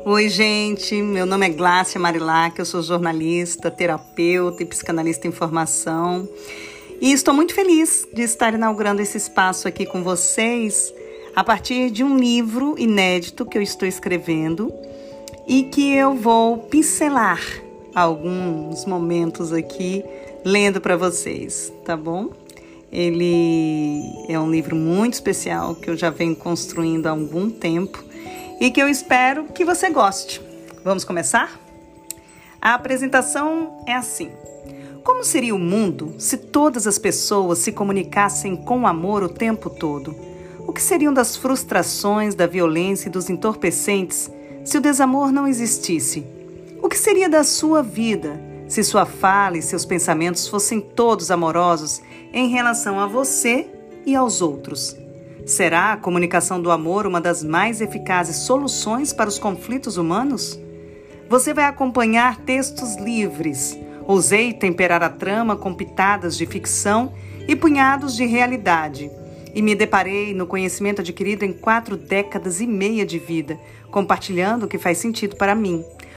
Oi, gente. Meu nome é Glácia Marilac, eu sou jornalista, terapeuta e psicanalista em formação. E estou muito feliz de estar inaugurando esse espaço aqui com vocês a partir de um livro inédito que eu estou escrevendo e que eu vou pincelar alguns momentos aqui lendo para vocês, tá bom? Ele é um livro muito especial que eu já venho construindo há algum tempo e que eu espero que você goste. Vamos começar? A apresentação é assim. Como seria o mundo se todas as pessoas se comunicassem com amor o tempo todo? O que seriam das frustrações, da violência e dos entorpecentes se o desamor não existisse? O que seria da sua vida se sua fala e seus pensamentos fossem todos amorosos em relação a você e aos outros? Será a comunicação do amor uma das mais eficazes soluções para os conflitos humanos? Você vai acompanhar textos livres. Ousei temperar a trama com pitadas de ficção e punhados de realidade. E me deparei no conhecimento adquirido em quatro décadas e meia de vida, compartilhando o que faz sentido para mim.